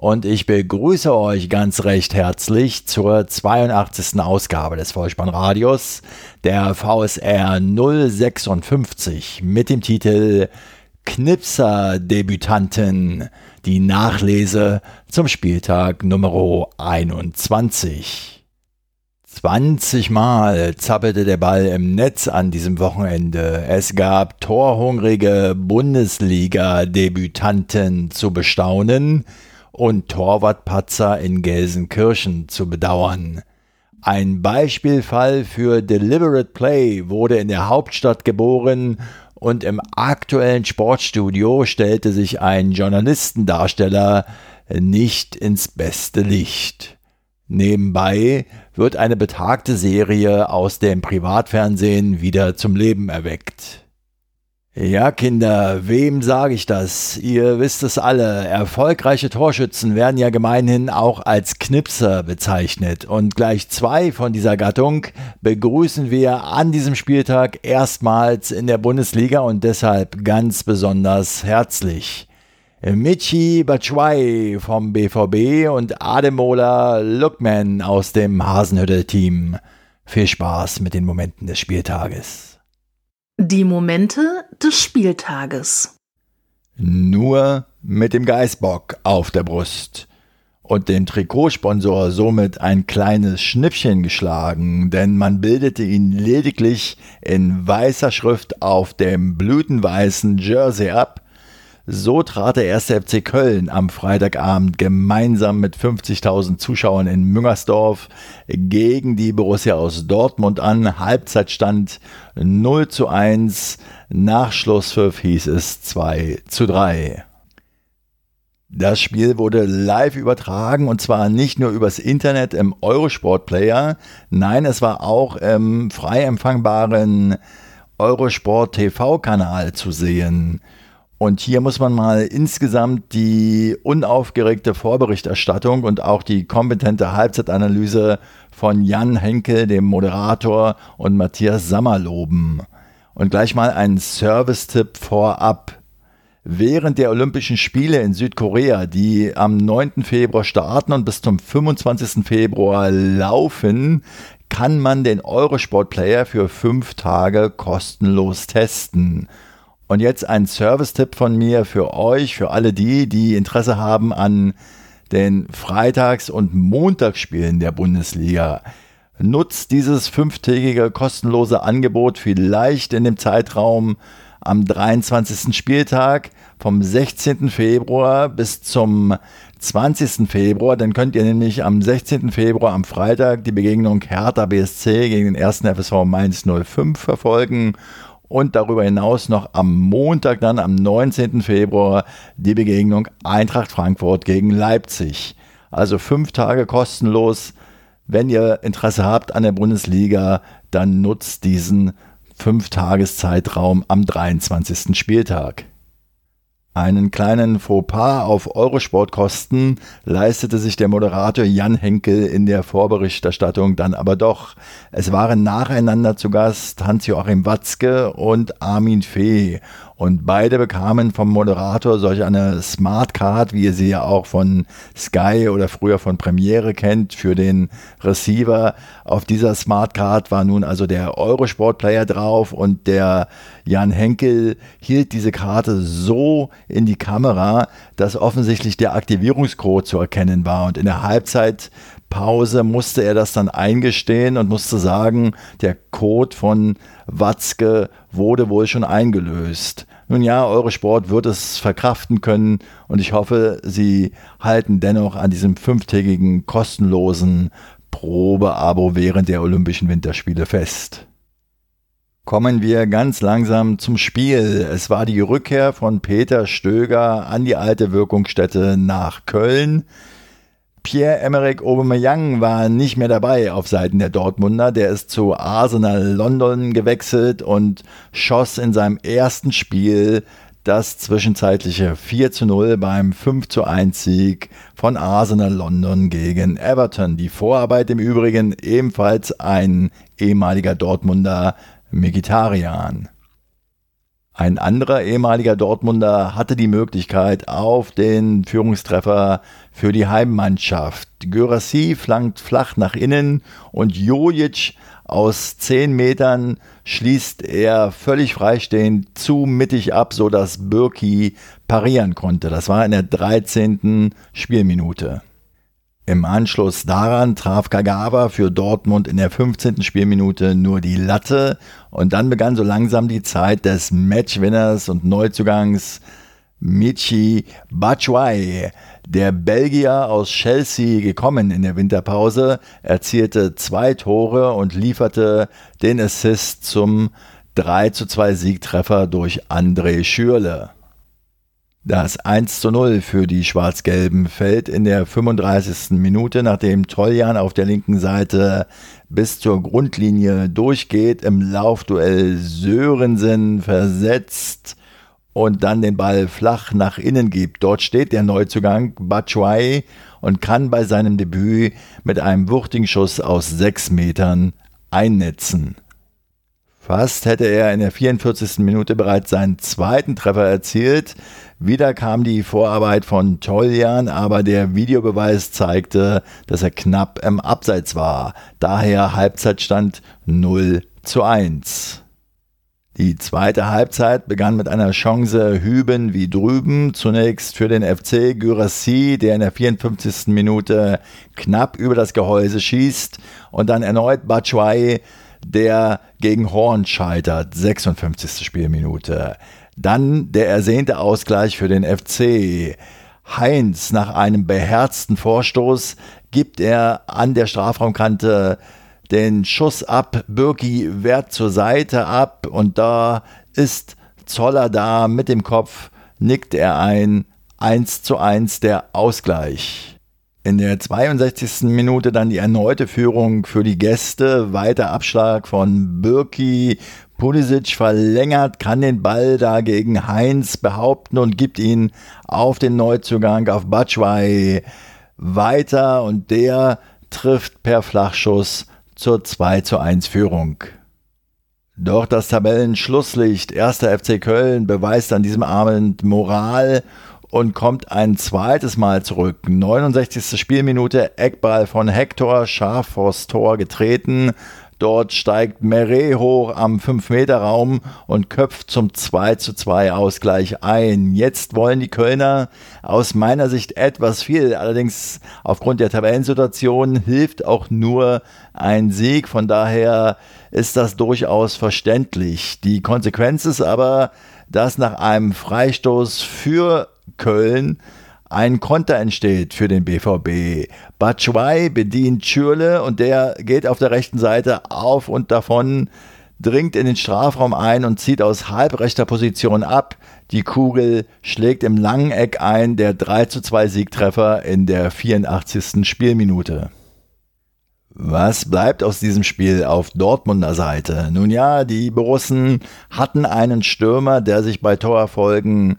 und ich begrüße euch ganz recht herzlich zur 82. Ausgabe des Vollspannradios der VSR 056 mit dem Titel Knipser-Debütanten, die Nachlese zum Spieltag Nummer 21. 20 Mal zappelte der Ball im Netz an diesem Wochenende. Es gab torhungrige Bundesliga-Debütanten zu bestaunen, und Torwartpatzer in Gelsenkirchen zu bedauern. Ein Beispielfall für Deliberate Play wurde in der Hauptstadt geboren und im aktuellen Sportstudio stellte sich ein Journalistendarsteller nicht ins beste Licht. Nebenbei wird eine betagte Serie aus dem Privatfernsehen wieder zum Leben erweckt. Ja, Kinder, wem sage ich das? Ihr wisst es alle. Erfolgreiche Torschützen werden ja gemeinhin auch als Knipser bezeichnet. Und gleich zwei von dieser Gattung begrüßen wir an diesem Spieltag erstmals in der Bundesliga und deshalb ganz besonders herzlich. Michi Batshuayi vom BVB und Ademola Lookman aus dem Hasenhüttel-Team. Viel Spaß mit den Momenten des Spieltages. Die Momente des Spieltages. Nur mit dem Geißbock auf der Brust und dem Trikotsponsor somit ein kleines Schnippchen geschlagen, denn man bildete ihn lediglich in weißer Schrift auf dem blütenweißen Jersey ab so trat der 1. FC Köln am Freitagabend gemeinsam mit 50.000 Zuschauern in Müngersdorf gegen die Borussia aus Dortmund an. Halbzeitstand 0 zu 1. Nach Schlusspfiff hieß es 2 zu 3. Das Spiel wurde live übertragen und zwar nicht nur übers Internet im Eurosport Player, nein, es war auch im frei empfangbaren Eurosport TV Kanal zu sehen. Und hier muss man mal insgesamt die unaufgeregte Vorberichterstattung und auch die kompetente Halbzeitanalyse von Jan Henkel, dem Moderator, und Matthias Sammer loben. Und gleich mal ein Service-Tipp vorab. Während der Olympischen Spiele in Südkorea, die am 9. Februar starten und bis zum 25. Februar laufen, kann man den Eurosport Player für fünf Tage kostenlos testen. Und jetzt ein Service-Tipp von mir für euch, für alle die, die Interesse haben an den Freitags- und Montagsspielen der Bundesliga. Nutzt dieses fünftägige kostenlose Angebot vielleicht in dem Zeitraum am 23. Spieltag vom 16. Februar bis zum 20. Februar. Dann könnt ihr nämlich am 16. Februar am Freitag die Begegnung Hertha BSC gegen den 1. FSV Mainz 05 verfolgen und darüber hinaus noch am Montag dann am 19. Februar die Begegnung Eintracht Frankfurt gegen Leipzig. Also fünf Tage kostenlos. Wenn ihr Interesse habt an der Bundesliga, dann nutzt diesen fünf Tageszeitraum am 23. Spieltag. Einen kleinen Fauxpas auf Eurosportkosten leistete sich der Moderator Jan Henkel in der Vorberichterstattung dann aber doch. Es waren nacheinander zu Gast Hans-Joachim Watzke und Armin Fee und beide bekamen vom Moderator solch eine Smartcard, wie ihr sie ja auch von Sky oder früher von Premiere kennt, für den Receiver. Auf dieser Smartcard war nun also der Eurosport-Player drauf und der Jan Henkel hielt diese Karte so in die Kamera, dass offensichtlich der Aktivierungscode zu erkennen war. Und in der Halbzeit Pause musste er das dann eingestehen und musste sagen, der Code von Watzke wurde wohl schon eingelöst. Nun ja, Eurosport wird es verkraften können und ich hoffe, Sie halten dennoch an diesem fünftägigen kostenlosen Probeabo während der Olympischen Winterspiele fest. Kommen wir ganz langsam zum Spiel. Es war die Rückkehr von Peter Stöger an die alte Wirkungsstätte nach Köln. Pierre-Emerick Aubameyang war nicht mehr dabei auf Seiten der Dortmunder. Der ist zu Arsenal London gewechselt und schoss in seinem ersten Spiel das zwischenzeitliche 4 zu 0 beim 5 zu 1 Sieg von Arsenal London gegen Everton. Die Vorarbeit im Übrigen ebenfalls ein ehemaliger Dortmunder Mkhitaryan. Ein anderer ehemaliger Dortmunder hatte die Möglichkeit auf den Führungstreffer für die Heimmannschaft. Gyrassi flankt flach nach innen und Jojic aus 10 Metern schließt er völlig freistehend zu mittig ab, sodass Birki parieren konnte. Das war in der 13. Spielminute. Im Anschluss daran traf Kagawa für Dortmund in der 15. Spielminute nur die Latte und dann begann so langsam die Zeit des Matchwinners und Neuzugangs Michi Batshuayi. Der Belgier aus Chelsea, gekommen in der Winterpause, erzielte zwei Tore und lieferte den Assist zum 3 zu 2 Siegtreffer durch André Schürle. Das 1 zu 0 für die Schwarz-Gelben fällt in der 35. Minute, nachdem Toljan auf der linken Seite bis zur Grundlinie durchgeht, im Laufduell Sörensen versetzt und dann den Ball flach nach innen gibt. Dort steht der Neuzugang Batshuayi und kann bei seinem Debüt mit einem wuchtigen Schuss aus sechs Metern einnetzen. Fast hätte er in der 44. Minute bereits seinen zweiten Treffer erzielt. Wieder kam die Vorarbeit von Toljan, aber der Videobeweis zeigte, dass er knapp im Abseits war. Daher Halbzeitstand 0 zu 1. Die zweite Halbzeit begann mit einer Chance hüben wie drüben. Zunächst für den FC Gyrassi, der in der 54. Minute knapp über das Gehäuse schießt. Und dann erneut Batshuayi, der gegen Horn scheitert. 56. Spielminute. Dann der ersehnte Ausgleich für den FC. Heinz nach einem beherzten Vorstoß gibt er an der Strafraumkante den Schuss ab, Birki wehrt zur Seite ab und da ist Zoller da mit dem Kopf, nickt er ein, 1 zu 1 der Ausgleich. In der 62. Minute dann die erneute Führung für die Gäste, weiter Abschlag von Birki, Pulisic verlängert, kann den Ball da gegen Heinz behaupten und gibt ihn auf den Neuzugang auf Batschwei weiter und der trifft per Flachschuss zur 2 zu 1 Führung. Doch das Tabellenschlusslicht 1. FC Köln beweist an diesem Abend Moral und kommt ein zweites Mal zurück. 69. Spielminute, Eckball von Hector, scharf vors Tor getreten. Dort steigt Meret hoch am 5-Meter-Raum und köpft zum 2 zu 2 Ausgleich ein. Jetzt wollen die Kölner aus meiner Sicht etwas viel. Allerdings aufgrund der Tabellensituation hilft auch nur ein Sieg. Von daher ist das durchaus verständlich. Die Konsequenz ist aber, dass nach einem Freistoß für Köln ein Konter entsteht für den BVB. Batshuayi bedient Schürle und der geht auf der rechten Seite auf und davon, dringt in den Strafraum ein und zieht aus halbrechter Position ab. Die Kugel schlägt im langen Eck ein, der 3 zu 2 Siegtreffer in der 84. Spielminute. Was bleibt aus diesem Spiel auf Dortmunder Seite? Nun ja, die Borussen hatten einen Stürmer, der sich bei Torerfolgen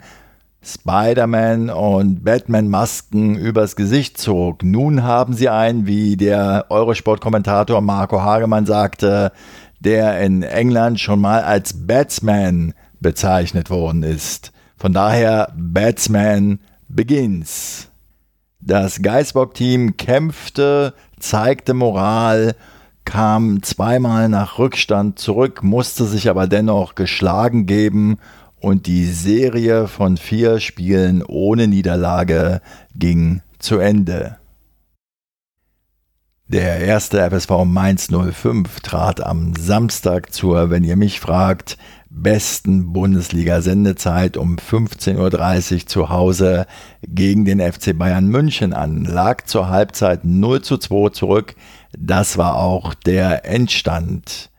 Spider-Man und Batman-Masken übers Gesicht zog. Nun haben sie einen, wie der Eurosport-Kommentator Marco Hagemann sagte, der in England schon mal als Batsman bezeichnet worden ist. Von daher Batsman Begins. Das Geisbock-Team kämpfte, zeigte Moral, kam zweimal nach Rückstand zurück, musste sich aber dennoch geschlagen geben und die Serie von vier Spielen ohne Niederlage ging zu Ende. Der erste FSV Mainz 05 trat am Samstag zur, wenn ihr mich fragt, besten Bundesliga-Sendezeit um 15.30 Uhr zu Hause gegen den FC Bayern München an, lag zur Halbzeit 0 zu 2 zurück. Das war auch der Endstand.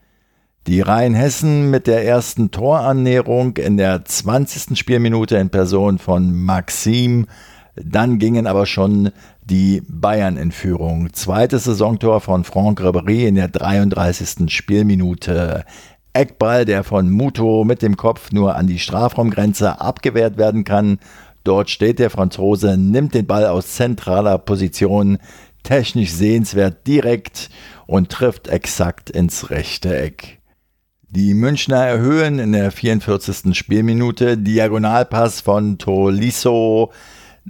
Die Rheinhessen mit der ersten Torannäherung in der 20. Spielminute in Person von Maxim Dann gingen aber schon die Bayern in Führung. Zweites Saisontor von Franck Ribéry in der 33. Spielminute. Eckball, der von Muto mit dem Kopf nur an die Strafraumgrenze abgewehrt werden kann. Dort steht der Franzose, nimmt den Ball aus zentraler Position, technisch sehenswert direkt und trifft exakt ins rechte Eck. Die Münchner erhöhen in der 44. Spielminute Diagonalpass von Tolisso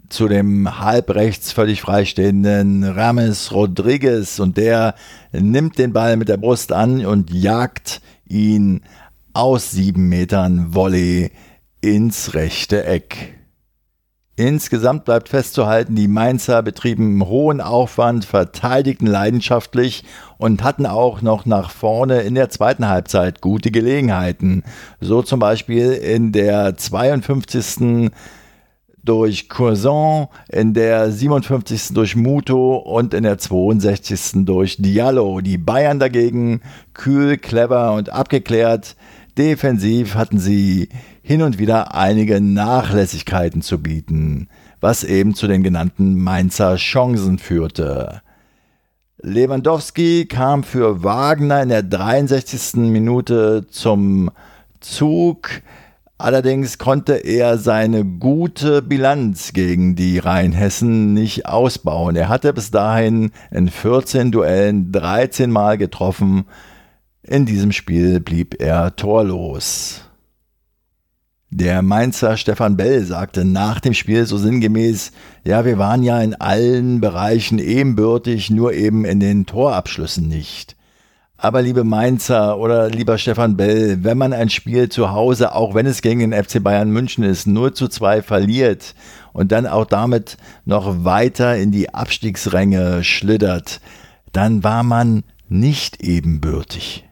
zu dem halbrechts völlig freistehenden Rames Rodriguez und der nimmt den Ball mit der Brust an und jagt ihn aus sieben Metern Volley ins rechte Eck. Insgesamt bleibt festzuhalten, die Mainzer betrieben hohen Aufwand, verteidigten leidenschaftlich und hatten auch noch nach vorne in der zweiten Halbzeit gute Gelegenheiten. So zum Beispiel in der 52 durch Cousin, in der 57. durch Muto und in der 62. durch Diallo. Die Bayern dagegen kühl, clever und abgeklärt. Defensiv hatten sie hin und wieder einige Nachlässigkeiten zu bieten, was eben zu den genannten Mainzer Chancen führte. Lewandowski kam für Wagner in der 63. Minute zum Zug. Allerdings konnte er seine gute Bilanz gegen die Rheinhessen nicht ausbauen. Er hatte bis dahin in 14 Duellen 13 Mal getroffen. In diesem Spiel blieb er torlos. Der Mainzer Stefan Bell sagte nach dem Spiel so sinngemäß, ja, wir waren ja in allen Bereichen ebenbürtig, nur eben in den Torabschlüssen nicht. Aber liebe Mainzer oder lieber Stefan Bell, wenn man ein Spiel zu Hause, auch wenn es gegen den FC Bayern München ist, 0 zu 2 verliert und dann auch damit noch weiter in die Abstiegsränge schlittert, dann war man nicht ebenbürtig.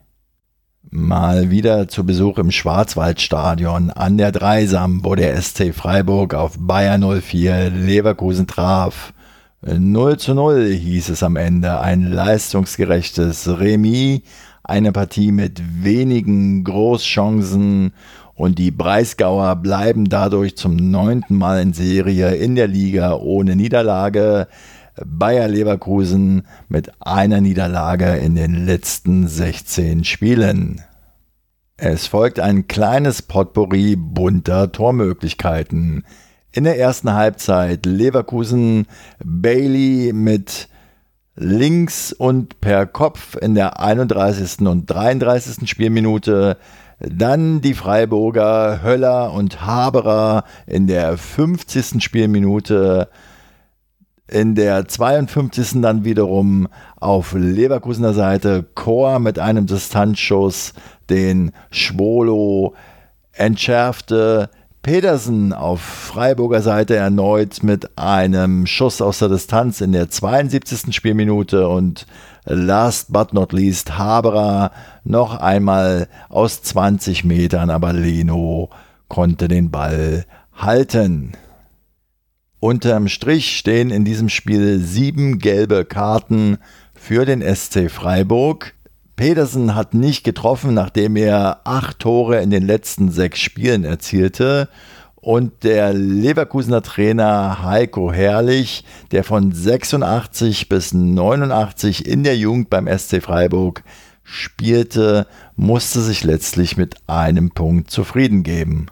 Mal wieder zu Besuch im Schwarzwaldstadion an der Dreisam, wo der SC Freiburg auf Bayern 04 Leverkusen traf. 0 zu 0 hieß es am Ende. Ein leistungsgerechtes Remis, eine Partie mit wenigen Großchancen und die Breisgauer bleiben dadurch zum neunten Mal in Serie in der Liga ohne Niederlage. Bayer Leverkusen mit einer Niederlage in den letzten 16 Spielen. Es folgt ein kleines Potpourri bunter Tormöglichkeiten. In der ersten Halbzeit Leverkusen Bailey mit links und per Kopf in der 31. und 33. Spielminute. Dann die Freiburger Höller und Haberer in der 50. Spielminute. In der 52. dann wiederum auf Leverkusener Seite Chor mit einem Distanzschuss, den Schwolo entschärfte. Pedersen auf Freiburger Seite erneut mit einem Schuss aus der Distanz in der 72. Spielminute und last but not least Haberer noch einmal aus 20 Metern, aber Leno konnte den Ball halten. Unterm Strich stehen in diesem Spiel sieben gelbe Karten für den SC Freiburg. Pedersen hat nicht getroffen, nachdem er acht Tore in den letzten sechs Spielen erzielte. Und der Leverkusener Trainer Heiko Herrlich, der von 86 bis 89 in der Jugend beim SC Freiburg spielte, musste sich letztlich mit einem Punkt zufrieden geben.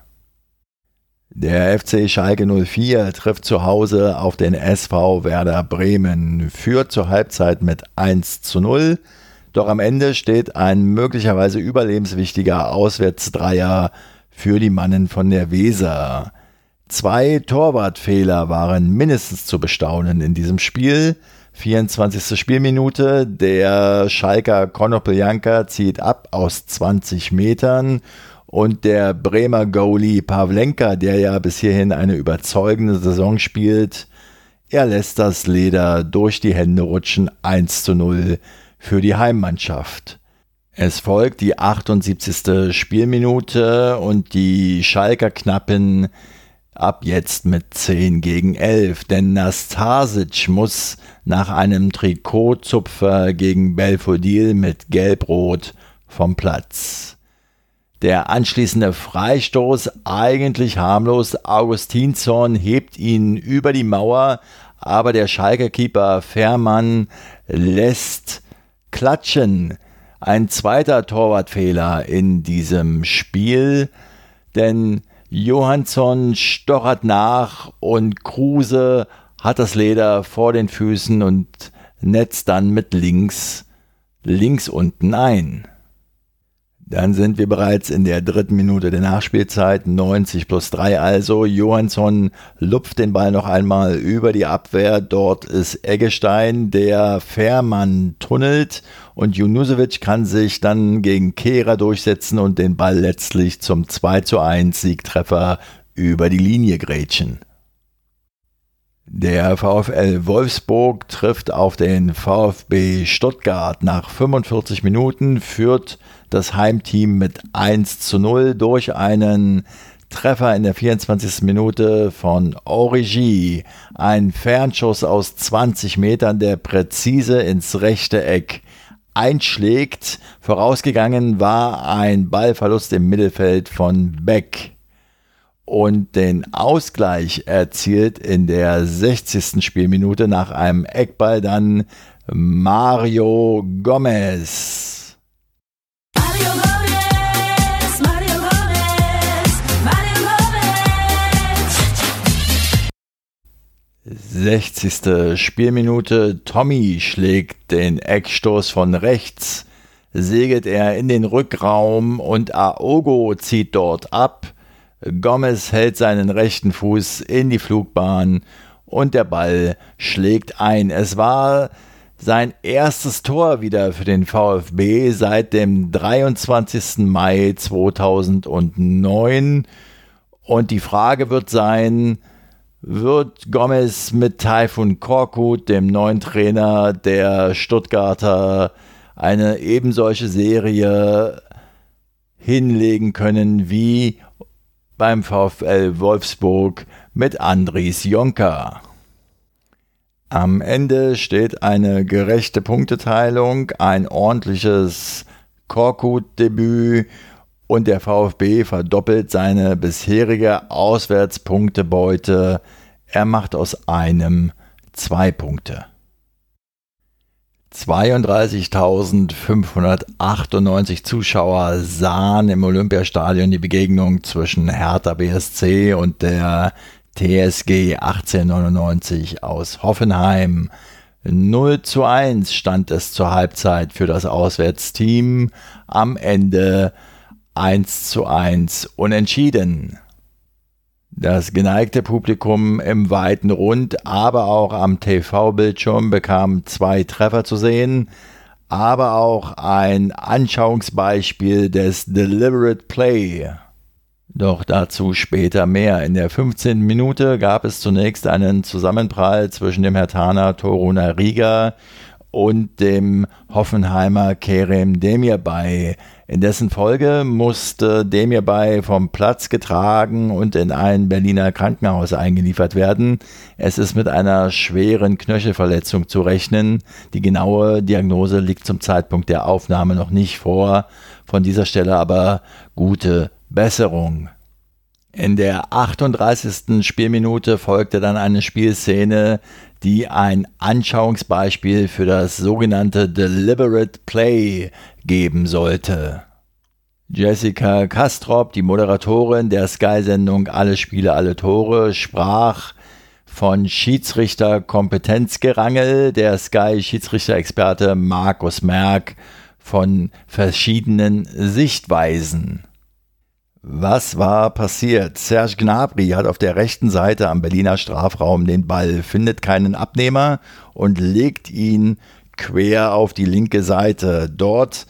Der FC Schalke 04 trifft zu Hause auf den SV Werder Bremen, führt zur Halbzeit mit 1 zu 0 doch am Ende steht ein möglicherweise überlebenswichtiger Auswärtsdreier für die Mannen von der Weser. Zwei Torwartfehler waren mindestens zu bestaunen in diesem Spiel. 24. Spielminute, der Schalker Konopeljanka zieht ab aus 20 Metern und der Bremer Goalie Pavlenka, der ja bis hierhin eine überzeugende Saison spielt, er lässt das Leder durch die Hände rutschen 1 zu 0 für die Heimmannschaft. Es folgt die 78. Spielminute und die Schalker knappen ab jetzt mit 10 gegen 11, denn Nastasic muss nach einem Trikotzupfer gegen Belfodil mit Gelbrot vom Platz. Der anschließende Freistoß, eigentlich harmlos, Augustinsson hebt ihn über die Mauer, aber der Schalke Keeper Fährmann lässt klatschen. Ein zweiter Torwartfehler in diesem Spiel, denn Johansson stochert nach und Kruse hat das Leder vor den Füßen und netzt dann mit links, links unten ein. Dann sind wir bereits in der dritten Minute der Nachspielzeit, 90 plus 3 also. Johansson lupft den Ball noch einmal über die Abwehr. Dort ist Eggestein, der Fährmann tunnelt und Junusovic kann sich dann gegen Kehrer durchsetzen und den Ball letztlich zum 2 zu 1 Siegtreffer über die Linie grätschen. Der VfL Wolfsburg trifft auf den VfB Stuttgart. Nach 45 Minuten führt das Heimteam mit 1 zu 0 durch einen Treffer in der 24. Minute von Origi. Ein Fernschuss aus 20 Metern, der präzise ins rechte Eck einschlägt. Vorausgegangen war ein Ballverlust im Mittelfeld von Beck. Und den Ausgleich erzielt in der 60. Spielminute nach einem Eckball dann Mario Gomez. 60. Spielminute. Tommy schlägt den Eckstoß von rechts, segelt er in den Rückraum und Aogo zieht dort ab. Gomez hält seinen rechten Fuß in die Flugbahn und der Ball schlägt ein. Es war sein erstes Tor wieder für den VfB seit dem 23. Mai 2009. Und die Frage wird sein, wird Gomez mit Taifun Korkut, dem neuen Trainer der Stuttgarter, eine ebensolche Serie hinlegen können wie beim VfL Wolfsburg mit Andries Jonker. Am Ende steht eine gerechte Punkteteilung, ein ordentliches Korkut-Debüt und der VfB verdoppelt seine bisherige Auswärtspunktebeute. Er macht aus einem zwei Punkte. 32.598 Zuschauer sahen im Olympiastadion die Begegnung zwischen Hertha BSC und der TSG 1899 aus Hoffenheim. 0 zu 1 stand es zur Halbzeit für das Auswärtsteam. Am Ende 1 zu 1 unentschieden. Das geneigte Publikum im weiten Rund, aber auch am TV-Bildschirm bekam zwei Treffer zu sehen, aber auch ein Anschauungsbeispiel des Deliberate Play. Doch dazu später mehr. In der 15. Minute gab es zunächst einen Zusammenprall zwischen dem Hertaner Toruna Riga und dem Hoffenheimer Kerem Demirbay. In dessen Folge musste Demirbay vom Platz getragen und in ein Berliner Krankenhaus eingeliefert werden. Es ist mit einer schweren Knöchelverletzung zu rechnen. Die genaue Diagnose liegt zum Zeitpunkt der Aufnahme noch nicht vor. Von dieser Stelle aber gute Besserung. In der 38. Spielminute folgte dann eine Spielszene, die ein Anschauungsbeispiel für das sogenannte Deliberate Play geben sollte. Jessica Kastrop, die Moderatorin der Sky-Sendung Alle Spiele, alle Tore, sprach von Schiedsrichter-Kompetenzgerangel. Der Sky-Schiedsrichter-Experte Markus Merck von verschiedenen Sichtweisen. Was war passiert? Serge Gnabry hat auf der rechten Seite am Berliner Strafraum den Ball, findet keinen Abnehmer und legt ihn quer auf die linke Seite. Dort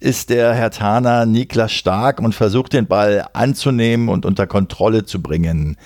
ist der Herr Tana Niklas stark und versucht den Ball anzunehmen und unter Kontrolle zu bringen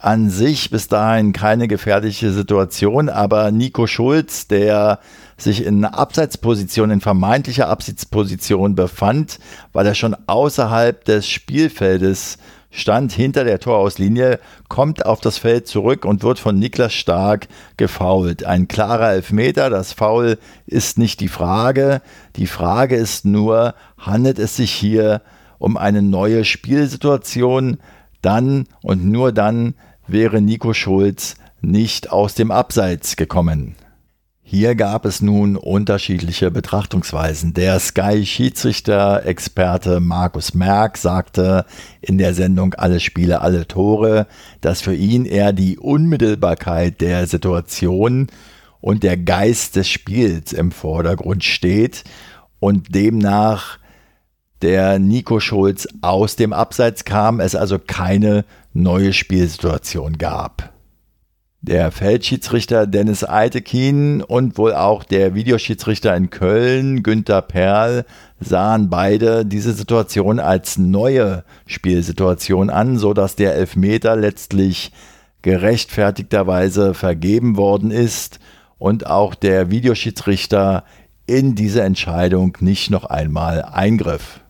an sich bis dahin keine gefährliche Situation, aber Nico Schulz, der sich in Abseitsposition, in vermeintlicher Abseitsposition befand, weil er schon außerhalb des Spielfeldes stand, hinter der Torauslinie, kommt auf das Feld zurück und wird von Niklas Stark gefault. Ein klarer Elfmeter, das Foul ist nicht die Frage. Die Frage ist nur, handelt es sich hier um eine neue Spielsituation, dann und nur dann wäre Nico Schulz nicht aus dem Abseits gekommen. Hier gab es nun unterschiedliche Betrachtungsweisen. Der Sky-Schiedsrichter-Experte Markus Merck sagte in der Sendung Alle Spiele, alle Tore, dass für ihn eher die Unmittelbarkeit der Situation und der Geist des Spiels im Vordergrund steht und demnach der Nico Schulz aus dem Abseits kam, es also keine neue Spielsituation gab. Der Feldschiedsrichter Dennis Eitekin und wohl auch der Videoschiedsrichter in Köln, Günther Perl, sahen beide diese Situation als neue Spielsituation an, so dass der Elfmeter letztlich gerechtfertigterweise vergeben worden ist und auch der Videoschiedsrichter in diese Entscheidung nicht noch einmal eingriff.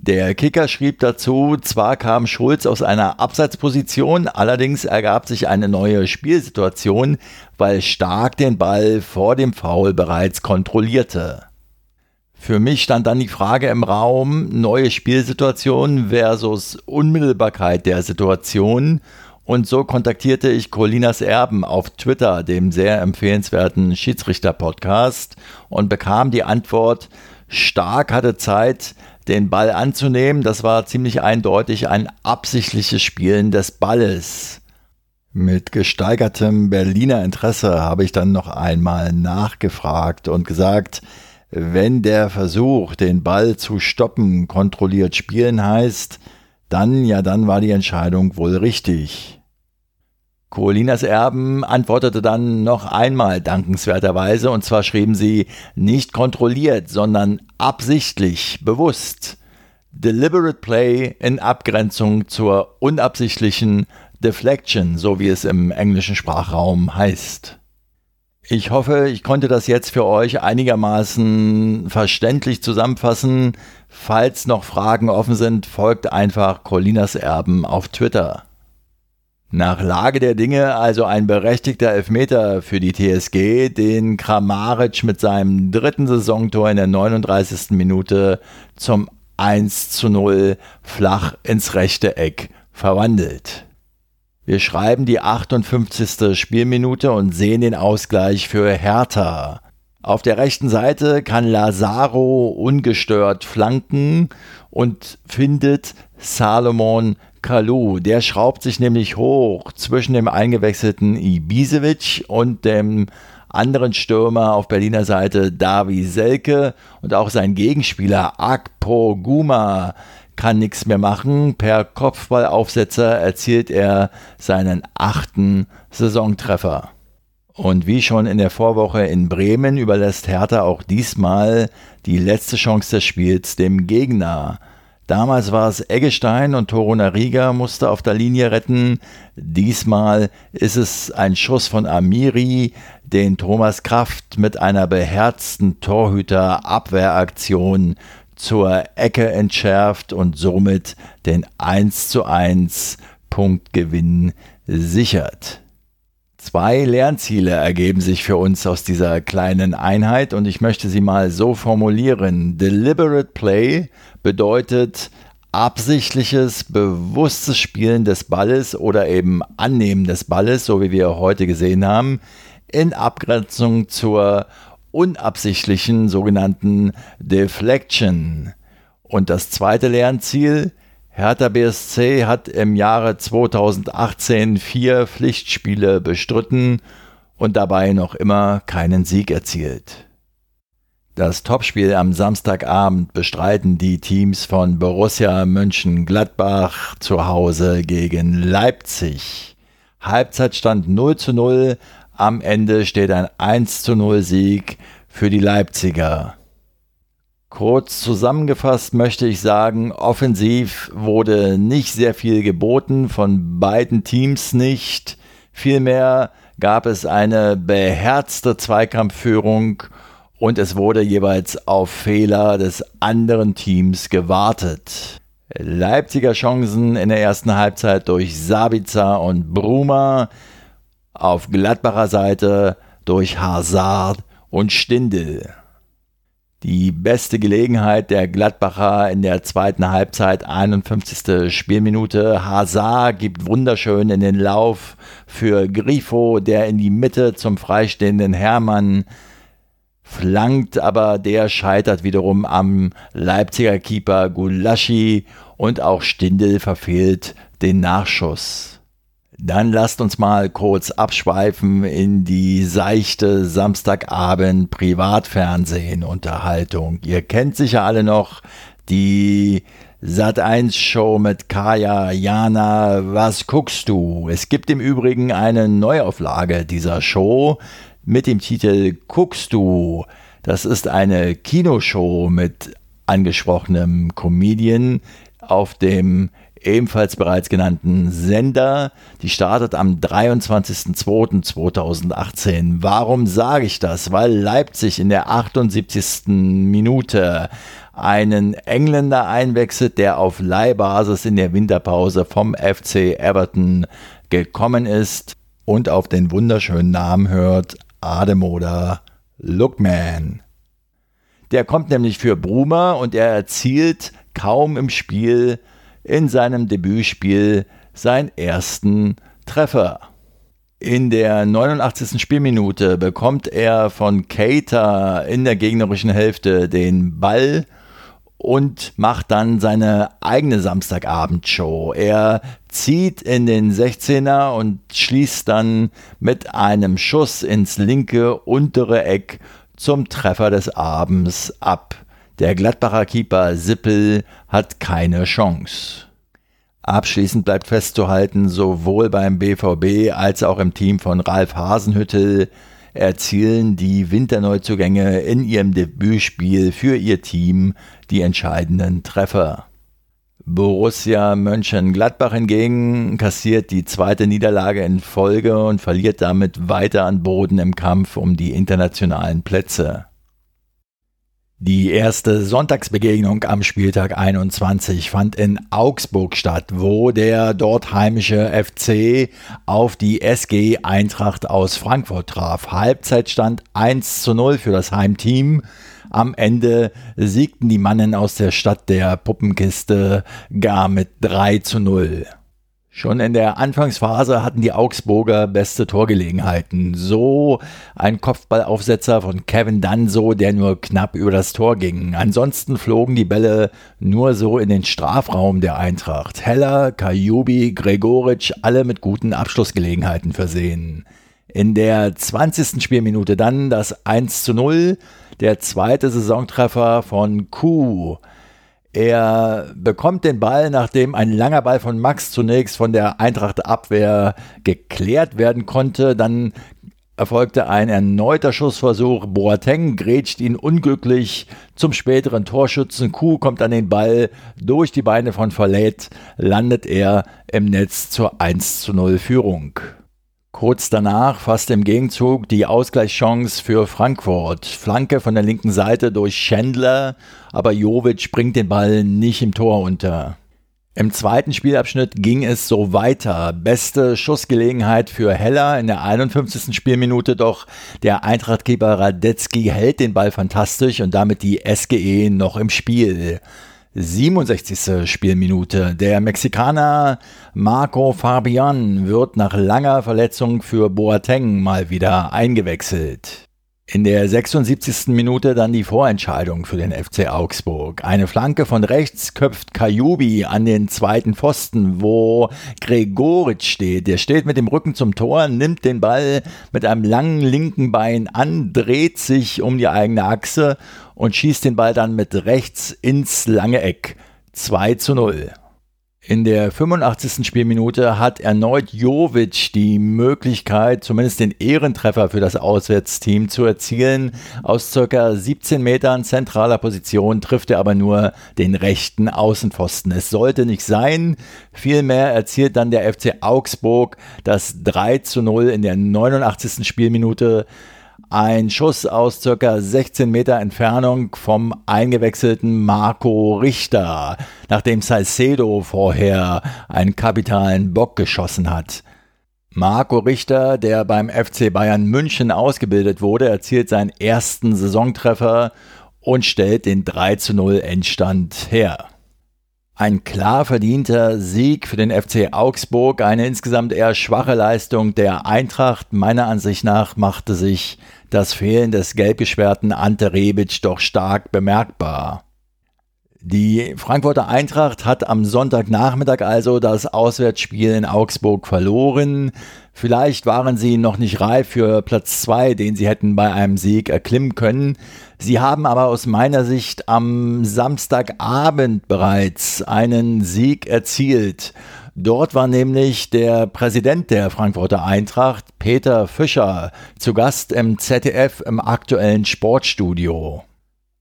Der Kicker schrieb dazu, zwar kam Schulz aus einer Abseitsposition, allerdings ergab sich eine neue Spielsituation, weil Stark den Ball vor dem Foul bereits kontrollierte. Für mich stand dann die Frage im Raum, neue Spielsituation versus Unmittelbarkeit der Situation. Und so kontaktierte ich Colinas Erben auf Twitter, dem sehr empfehlenswerten Schiedsrichter-Podcast, und bekam die Antwort, Stark hatte Zeit, den Ball anzunehmen. Das war ziemlich eindeutig ein absichtliches Spielen des Balles. Mit gesteigertem Berliner Interesse habe ich dann noch einmal nachgefragt und gesagt, wenn der Versuch, den Ball zu stoppen, kontrolliert spielen heißt, dann, ja, dann war die Entscheidung wohl richtig. Colinas Erben antwortete dann noch einmal dankenswerterweise, und zwar schrieben sie nicht kontrolliert, sondern absichtlich, bewusst. Deliberate Play in Abgrenzung zur unabsichtlichen Deflection, so wie es im englischen Sprachraum heißt. Ich hoffe, ich konnte das jetzt für euch einigermaßen verständlich zusammenfassen. Falls noch Fragen offen sind, folgt einfach Colinas Erben auf Twitter. Nach Lage der Dinge also ein berechtigter Elfmeter für die TSG, den Kramaric mit seinem dritten Saisontor in der 39. Minute zum 1 zu 0 flach ins rechte Eck verwandelt. Wir schreiben die 58. Spielminute und sehen den Ausgleich für Hertha. Auf der rechten Seite kann Lazaro ungestört flanken und findet Salomon Kalu, der schraubt sich nämlich hoch zwischen dem eingewechselten Ibisevic und dem anderen Stürmer auf Berliner Seite Davi Selke und auch sein Gegenspieler Akpo Guma kann nichts mehr machen. Per Kopfballaufsetzer erzielt er seinen achten Saisontreffer. Und wie schon in der Vorwoche in Bremen überlässt Hertha auch diesmal die letzte Chance des Spiels dem Gegner. Damals war es Eggestein und Toruna Riga musste auf der Linie retten. Diesmal ist es ein Schuss von Amiri, den Thomas Kraft mit einer beherzten Torhüter-Abwehraktion zur Ecke entschärft und somit den 1 zu 1 Punktgewinn sichert. Zwei Lernziele ergeben sich für uns aus dieser kleinen Einheit und ich möchte sie mal so formulieren. Deliberate Play bedeutet absichtliches, bewusstes Spielen des Balles oder eben Annehmen des Balles, so wie wir heute gesehen haben, in Abgrenzung zur unabsichtlichen sogenannten Deflection. Und das zweite Lernziel, Hertha BSC hat im Jahre 2018 vier Pflichtspiele bestritten und dabei noch immer keinen Sieg erzielt. Das Topspiel am Samstagabend bestreiten die Teams von Borussia Mönchengladbach zu Hause gegen Leipzig. Halbzeitstand 0 zu 0, am Ende steht ein 1 zu 0 Sieg für die Leipziger. Kurz zusammengefasst möchte ich sagen, offensiv wurde nicht sehr viel geboten, von beiden Teams nicht. Vielmehr gab es eine beherzte Zweikampfführung und es wurde jeweils auf Fehler des anderen Teams gewartet. Leipziger Chancen in der ersten Halbzeit durch Sabitzer und Bruma, auf Gladbacher Seite durch Hazard und Stindel. Die beste Gelegenheit der Gladbacher in der zweiten Halbzeit, 51. Spielminute. Hazard gibt wunderschön in den Lauf für Grifo, der in die Mitte zum freistehenden Hermann flankt, aber der scheitert wiederum am Leipziger Keeper Gulaschi und auch Stindel verfehlt den Nachschuss. Dann lasst uns mal kurz abschweifen in die seichte Samstagabend Privatfernsehen-Unterhaltung. Ihr kennt sicher alle noch die Sat1 Show mit Kaya Jana. Was guckst du? Es gibt im Übrigen eine Neuauflage dieser Show mit dem Titel Guckst du? Das ist eine Kinoshow mit angesprochenem Comedian auf dem ebenfalls bereits genannten Sender. Die startet am 23.02.2018. Warum sage ich das? Weil Leipzig in der 78. Minute einen Engländer einwechselt, der auf Leihbasis in der Winterpause vom FC Everton gekommen ist und auf den wunderschönen Namen hört Ademoda Lookman. Der kommt nämlich für Brumer und er erzielt kaum im Spiel in seinem Debütspiel seinen ersten Treffer. In der 89. Spielminute bekommt er von Cater in der gegnerischen Hälfte den Ball und macht dann seine eigene Samstagabendshow. Er zieht in den 16er und schließt dann mit einem Schuss ins linke untere Eck zum Treffer des Abends ab. Der Gladbacher Keeper Sippel hat keine Chance. Abschließend bleibt festzuhalten, sowohl beim BVB als auch im Team von Ralf Hasenhüttel erzielen die Winterneuzugänge in ihrem Debütspiel für ihr Team die entscheidenden Treffer. Borussia Mönchengladbach hingegen kassiert die zweite Niederlage in Folge und verliert damit weiter an Boden im Kampf um die internationalen Plätze. Die erste Sonntagsbegegnung am Spieltag 21 fand in Augsburg statt, wo der dort heimische FC auf die SG Eintracht aus Frankfurt traf. Halbzeitstand 1 zu 0 für das Heimteam. Am Ende siegten die Mannen aus der Stadt der Puppenkiste gar mit 3 zu 0. Schon in der Anfangsphase hatten die Augsburger beste Torgelegenheiten. So ein Kopfballaufsetzer von Kevin Danso, der nur knapp über das Tor ging. Ansonsten flogen die Bälle nur so in den Strafraum der Eintracht. Heller, Kajubi, Gregoritsch, alle mit guten Abschlussgelegenheiten versehen. In der 20. Spielminute dann das 1 zu 0, der zweite Saisontreffer von Kuh. Er bekommt den Ball, nachdem ein langer Ball von Max zunächst von der Eintracht Abwehr geklärt werden konnte. Dann erfolgte ein erneuter Schussversuch. Boateng grätscht ihn unglücklich zum späteren Torschützen. Kuh kommt an den Ball durch die Beine von Verlet, landet er im Netz zur 1 zu 0 Führung. Kurz danach fast im Gegenzug die Ausgleichschance für Frankfurt. Flanke von der linken Seite durch Schändler, aber Jovic bringt den Ball nicht im Tor unter. Im zweiten Spielabschnitt ging es so weiter. Beste Schussgelegenheit für Heller in der 51. Spielminute, doch der Eintrachtgeber Radetzky hält den Ball fantastisch und damit die SGE noch im Spiel. 67. Spielminute. Der Mexikaner Marco Fabian wird nach langer Verletzung für Boateng mal wieder eingewechselt. In der 76. Minute dann die Vorentscheidung für den FC Augsburg. Eine Flanke von rechts köpft Kajubi an den zweiten Pfosten, wo Gregoritsch steht. Der steht mit dem Rücken zum Tor, nimmt den Ball mit einem langen linken Bein an, dreht sich um die eigene Achse und schießt den Ball dann mit rechts ins lange Eck. 2 zu 0. In der 85. Spielminute hat erneut Jovic die Möglichkeit, zumindest den Ehrentreffer für das Auswärtsteam zu erzielen. Aus circa 17 Metern zentraler Position trifft er aber nur den rechten Außenpfosten. Es sollte nicht sein. Vielmehr erzielt dann der FC Augsburg das 3 zu 0 in der 89. Spielminute. Ein Schuss aus circa 16 Meter Entfernung vom eingewechselten Marco Richter, nachdem Salcedo vorher einen kapitalen Bock geschossen hat. Marco Richter, der beim FC Bayern München ausgebildet wurde, erzielt seinen ersten Saisontreffer und stellt den 3 zu 0 Endstand her. Ein klar verdienter Sieg für den FC Augsburg, eine insgesamt eher schwache Leistung der Eintracht. Meiner Ansicht nach machte sich das Fehlen des gelbgeschwerten Ante Rebic doch stark bemerkbar. Die Frankfurter Eintracht hat am Sonntagnachmittag also das Auswärtsspiel in Augsburg verloren. Vielleicht waren sie noch nicht reif für Platz 2, den sie hätten bei einem Sieg erklimmen können. Sie haben aber aus meiner Sicht am Samstagabend bereits einen Sieg erzielt. Dort war nämlich der Präsident der Frankfurter Eintracht, Peter Fischer, zu Gast im ZDF im aktuellen Sportstudio.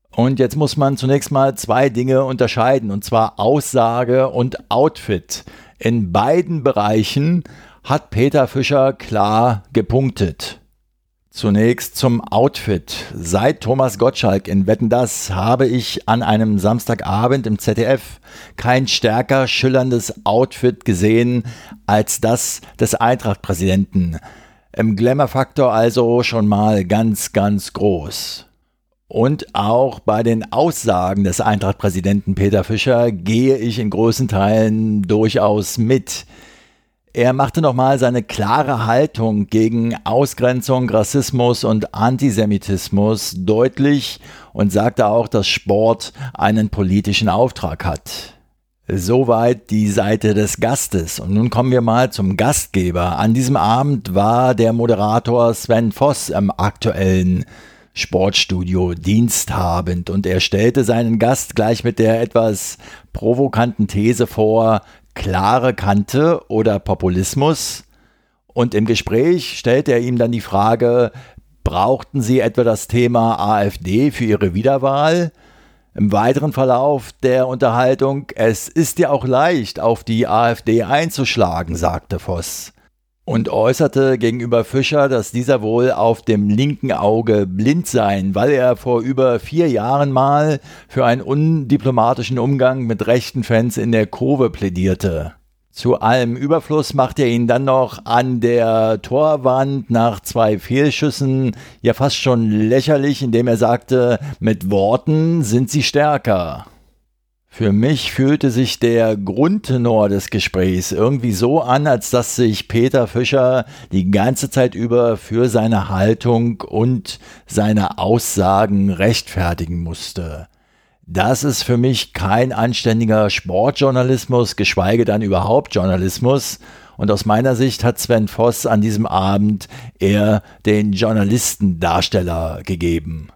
Und jetzt muss man zunächst mal zwei Dinge unterscheiden, und zwar Aussage und Outfit. In beiden Bereichen hat Peter Fischer klar gepunktet. Zunächst zum Outfit. Seit Thomas Gottschalk in Wetten das habe ich an einem Samstagabend im ZDF kein stärker schillerndes Outfit gesehen als das des Eintracht-Präsidenten. Im Glamour-Faktor also schon mal ganz, ganz groß. Und auch bei den Aussagen des Eintracht-Präsidenten Peter Fischer gehe ich in großen Teilen durchaus mit. Er machte nochmal seine klare Haltung gegen Ausgrenzung, Rassismus und Antisemitismus deutlich und sagte auch, dass Sport einen politischen Auftrag hat. Soweit die Seite des Gastes. Und nun kommen wir mal zum Gastgeber. An diesem Abend war der Moderator Sven Voss im aktuellen Sportstudio diensthabend und er stellte seinen Gast gleich mit der etwas provokanten These vor, klare Kante oder Populismus. Und im Gespräch stellte er ihm dann die Frage, brauchten Sie etwa das Thema AfD für Ihre Wiederwahl? Im weiteren Verlauf der Unterhaltung, es ist ja auch leicht, auf die AfD einzuschlagen, sagte Voss und äußerte gegenüber Fischer, dass dieser wohl auf dem linken Auge blind sei, weil er vor über vier Jahren mal für einen undiplomatischen Umgang mit rechten Fans in der Kurve plädierte. Zu allem Überfluss machte er ihn dann noch an der Torwand nach zwei Fehlschüssen ja fast schon lächerlich, indem er sagte, mit Worten sind sie stärker. Für mich fühlte sich der Grundtenor des Gesprächs irgendwie so an, als dass sich Peter Fischer die ganze Zeit über für seine Haltung und seine Aussagen rechtfertigen musste. Das ist für mich kein anständiger Sportjournalismus, geschweige dann überhaupt Journalismus. Und aus meiner Sicht hat Sven Voss an diesem Abend eher den Journalistendarsteller gegeben.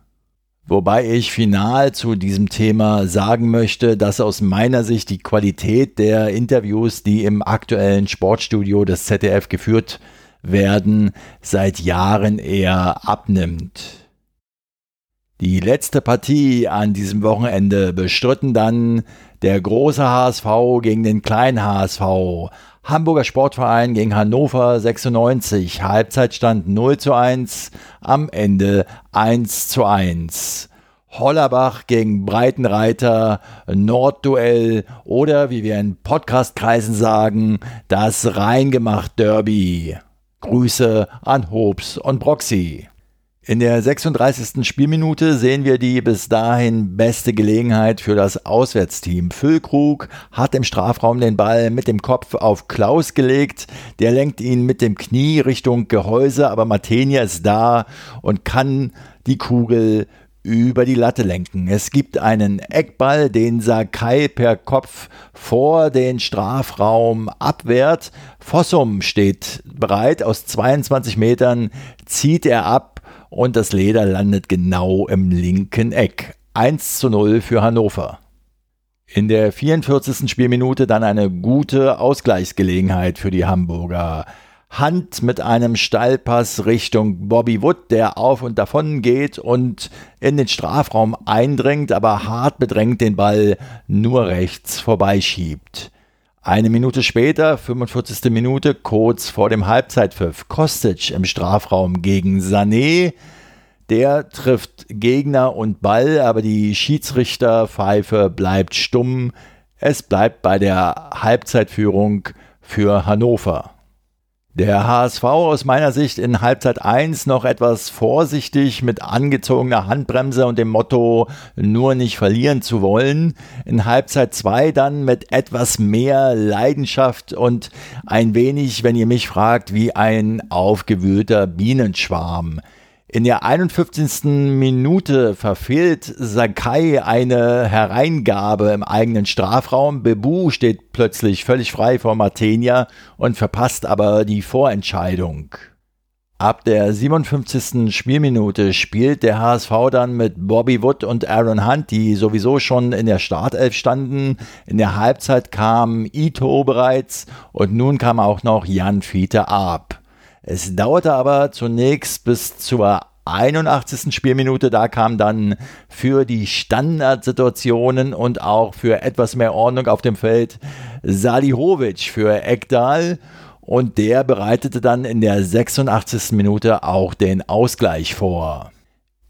Wobei ich final zu diesem Thema sagen möchte, dass aus meiner Sicht die Qualität der Interviews, die im aktuellen Sportstudio des ZDF geführt werden, seit Jahren eher abnimmt. Die letzte Partie an diesem Wochenende bestritten dann der große HSV gegen den kleinen HSV. Hamburger Sportverein gegen Hannover 96. Halbzeitstand 0 zu 1, am Ende 1 zu 1. Hollerbach gegen Breitenreiter, Nordduell oder wie wir in Podcastkreisen sagen, das Reingemacht Derby. Grüße an Hobbs und Broxy. In der 36. Spielminute sehen wir die bis dahin beste Gelegenheit für das Auswärtsteam. Füllkrug hat im Strafraum den Ball mit dem Kopf auf Klaus gelegt. Der lenkt ihn mit dem Knie Richtung Gehäuse, aber Matenia ist da und kann die Kugel über die Latte lenken. Es gibt einen Eckball, den Sakai per Kopf vor den Strafraum abwehrt. Fossum steht bereit. Aus 22 Metern zieht er ab und das Leder landet genau im linken Eck. 1 zu 0 für Hannover. In der 44. Spielminute dann eine gute Ausgleichsgelegenheit für die Hamburger. Hand mit einem Steilpass Richtung Bobby Wood, der auf und davon geht und in den Strafraum eindringt, aber hart bedrängt den Ball nur rechts vorbeischiebt. Eine Minute später, 45. Minute, kurz vor dem Halbzeitpfiff, Kostic im Strafraum gegen Sané. Der trifft Gegner und Ball, aber die Schiedsrichterpfeife bleibt stumm. Es bleibt bei der Halbzeitführung für Hannover. Der HSV aus meiner Sicht in Halbzeit 1 noch etwas vorsichtig mit angezogener Handbremse und dem Motto nur nicht verlieren zu wollen. In Halbzeit 2 dann mit etwas mehr Leidenschaft und ein wenig, wenn ihr mich fragt, wie ein aufgewühlter Bienenschwarm. In der 51. Minute verfehlt Sakai eine Hereingabe im eigenen Strafraum. Bebu steht plötzlich völlig frei vor Martenia und verpasst aber die Vorentscheidung. Ab der 57. Spielminute spielt der HSV dann mit Bobby Wood und Aaron Hunt, die sowieso schon in der Startelf standen. In der Halbzeit kam Ito bereits und nun kam auch noch Jan Fiete ab. Es dauerte aber zunächst bis zur 81. Spielminute, da kam dann für die Standardsituationen und auch für etwas mehr Ordnung auf dem Feld Salihovic für Ekdal und der bereitete dann in der 86. Minute auch den Ausgleich vor.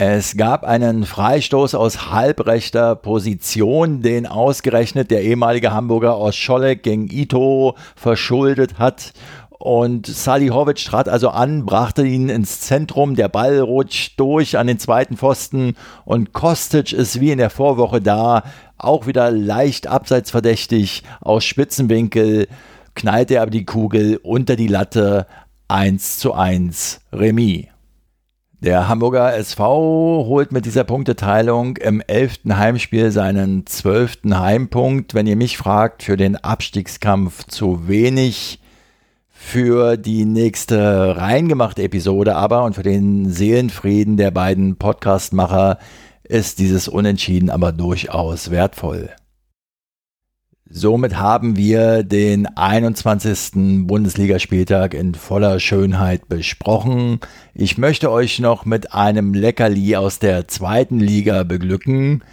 Es gab einen Freistoß aus halbrechter Position, den ausgerechnet der ehemalige Hamburger aus Scholleck gegen Ito verschuldet hat und Salihovic trat also an, brachte ihn ins Zentrum, der Ball rutscht durch an den zweiten Pfosten und Kostic ist wie in der Vorwoche da, auch wieder leicht abseitsverdächtig aus Spitzenwinkel, knallt er aber die Kugel unter die Latte 1 zu 1 Remis. Der Hamburger SV holt mit dieser Punkteteilung im elften Heimspiel seinen zwölften Heimpunkt. Wenn ihr mich fragt, für den Abstiegskampf zu wenig für die nächste reingemachte Episode aber und für den Seelenfrieden der beiden Podcastmacher ist dieses Unentschieden aber durchaus wertvoll. Somit haben wir den 21. Bundesligaspieltag in voller Schönheit besprochen. Ich möchte euch noch mit einem Leckerli aus der zweiten Liga beglücken.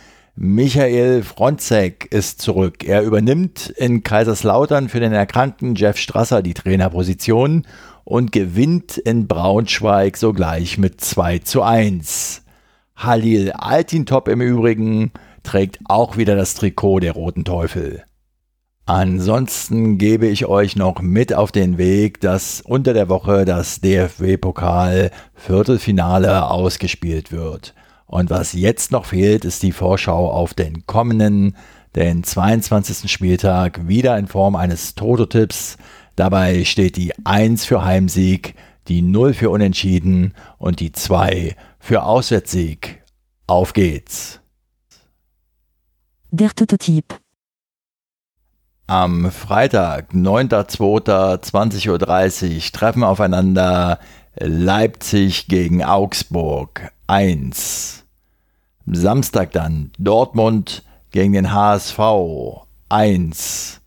Michael Fronzek ist zurück. Er übernimmt in Kaiserslautern für den erkrankten Jeff Strasser die Trainerposition und gewinnt in Braunschweig sogleich mit 2 zu 1. Halil Altintop im Übrigen trägt auch wieder das Trikot der Roten Teufel. Ansonsten gebe ich euch noch mit auf den Weg, dass unter der Woche das DFW-Pokal Viertelfinale ausgespielt wird. Und was jetzt noch fehlt, ist die Vorschau auf den kommenden, den 22. Spieltag, wieder in Form eines Toto-Tipps. Dabei steht die 1 für Heimsieg, die 0 für Unentschieden und die 2 für Auswärtssieg. Auf geht's! Der Tototyp. Am Freitag, 9.2.20.30 Uhr treffen aufeinander Leipzig gegen Augsburg 1. Samstag dann Dortmund gegen den HSV 1.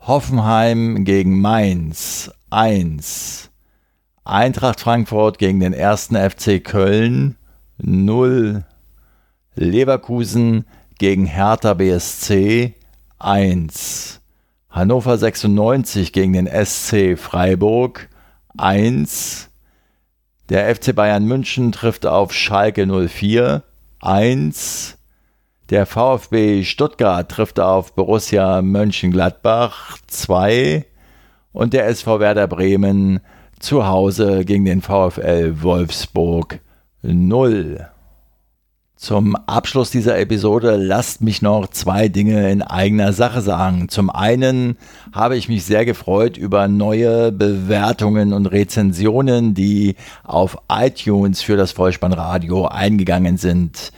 Hoffenheim gegen Mainz 1. Eintracht Frankfurt gegen den 1. FC Köln 0. Leverkusen gegen Hertha BSC 1. Hannover 96 gegen den SC Freiburg 1. Der FC Bayern München trifft auf Schalke 04 1. Der VfB Stuttgart trifft auf Borussia Mönchengladbach 2 und der SV Werder Bremen zu Hause gegen den VfL Wolfsburg 0. Zum Abschluss dieser Episode lasst mich noch zwei Dinge in eigener Sache sagen. Zum einen habe ich mich sehr gefreut über neue Bewertungen und Rezensionen, die auf iTunes für das Vollspannradio eingegangen sind.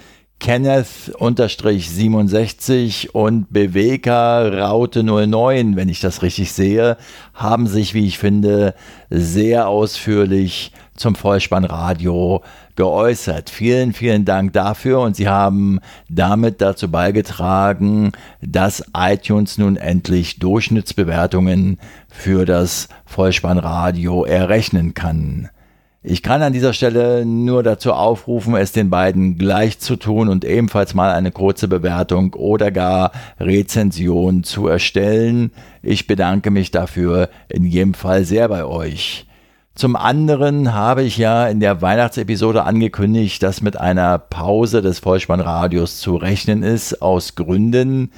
Kenneth-67 und Beweka Raute 09, wenn ich das richtig sehe, haben sich, wie ich finde, sehr ausführlich zum Vollspannradio geäußert. Vielen, vielen Dank dafür und Sie haben damit dazu beigetragen, dass iTunes nun endlich Durchschnittsbewertungen für das Vollspannradio errechnen kann. Ich kann an dieser Stelle nur dazu aufrufen, es den beiden gleich zu tun und ebenfalls mal eine kurze Bewertung oder gar Rezension zu erstellen. Ich bedanke mich dafür in jedem Fall sehr bei euch. Zum anderen habe ich ja in der Weihnachtsepisode angekündigt, dass mit einer Pause des Vollspannradios zu rechnen ist, aus Gründen,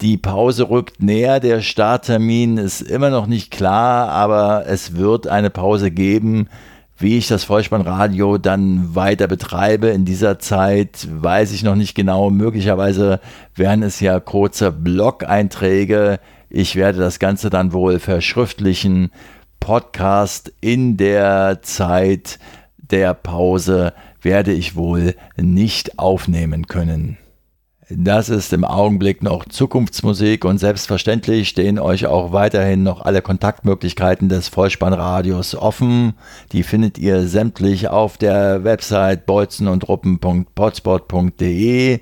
Die Pause rückt näher, der Starttermin ist immer noch nicht klar, aber es wird eine Pause geben. Wie ich das Vollspannradio dann weiter betreibe in dieser Zeit, weiß ich noch nicht genau. Möglicherweise werden es ja kurze Blog-Einträge. Ich werde das Ganze dann wohl verschriftlichen. Podcast in der Zeit der Pause werde ich wohl nicht aufnehmen können. Das ist im Augenblick noch Zukunftsmusik und selbstverständlich stehen euch auch weiterhin noch alle Kontaktmöglichkeiten des Vollspannradios offen. Die findet ihr sämtlich auf der Website bolzenundruppen.potspot.de.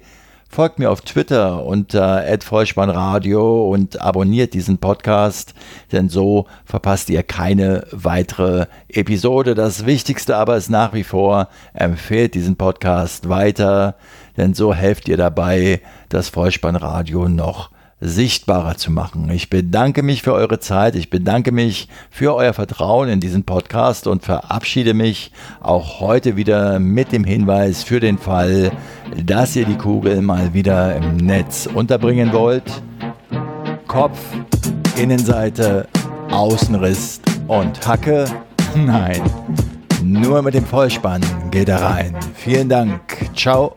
Folgt mir auf Twitter unter @vollspannradio und abonniert diesen Podcast, denn so verpasst ihr keine weitere Episode. Das Wichtigste aber ist nach wie vor, empfehlt diesen Podcast weiter denn so helft ihr dabei, das Vollspannradio noch sichtbarer zu machen. Ich bedanke mich für eure Zeit, ich bedanke mich für euer Vertrauen in diesen Podcast und verabschiede mich auch heute wieder mit dem Hinweis für den Fall, dass ihr die Kugel mal wieder im Netz unterbringen wollt. Kopf, Innenseite, Außenriss und Hacke? Nein, nur mit dem Vollspann geht er rein. Vielen Dank. Ciao.